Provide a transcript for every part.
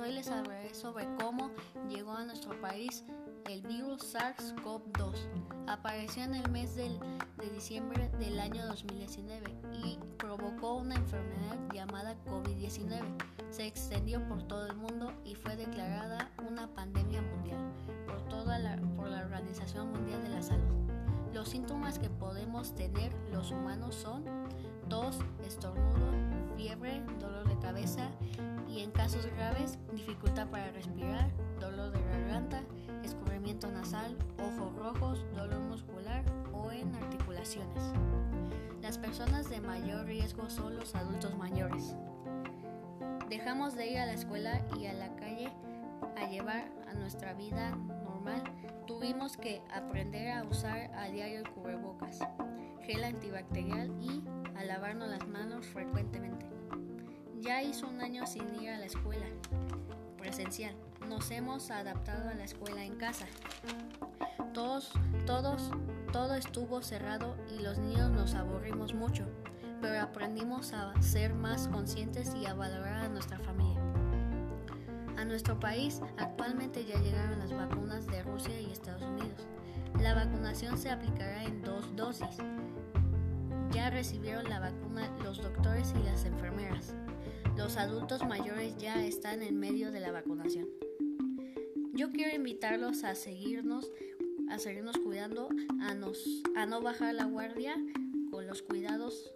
hoy les hablaré sobre cómo llegó a nuestro país el virus SARS-CoV-2. Apareció en el mes de diciembre del año 2019 y provocó una enfermedad llamada COVID-19. Se extendió por todo el mundo y fue declarada una pandemia mundial por, toda la, por la Organización Mundial de la Salud. Los síntomas que podemos tener los humanos son tos, estornudo, fiebre, dolor de cabeza y en casos graves dificultad para respirar, dolor de garganta, escurrimiento nasal, ojos rojos, dolor muscular o en articulaciones. Las personas de mayor riesgo son los adultos mayores. Dejamos de ir a la escuela y a la calle a llevar a nuestra vida normal. Tuvimos que aprender a usar a diario el cubrebocas, gel antibacterial y a lavarnos las manos frecuentemente. Ya hizo un año sin ir a la escuela presencial. Nos hemos adaptado a la escuela en casa. Todos, todos, todo estuvo cerrado y los niños nos aburrimos mucho, pero aprendimos a ser más conscientes y a valorar a nuestra familia. A nuestro país actualmente ya llegaron las vacunas de Rusia y Estados Unidos. La vacunación se aplicará en dos dosis ya recibieron la vacuna los doctores y las enfermeras. Los adultos mayores ya están en medio de la vacunación. Yo quiero invitarlos a seguirnos, a seguirnos cuidando, a, nos, a no bajar la guardia con los cuidados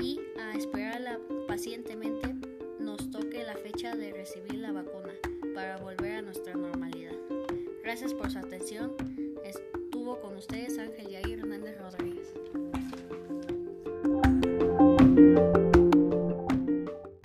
y a esperar pacientemente nos toque la fecha de recibir la vacuna para volver a nuestra normalidad. Gracias por su atención.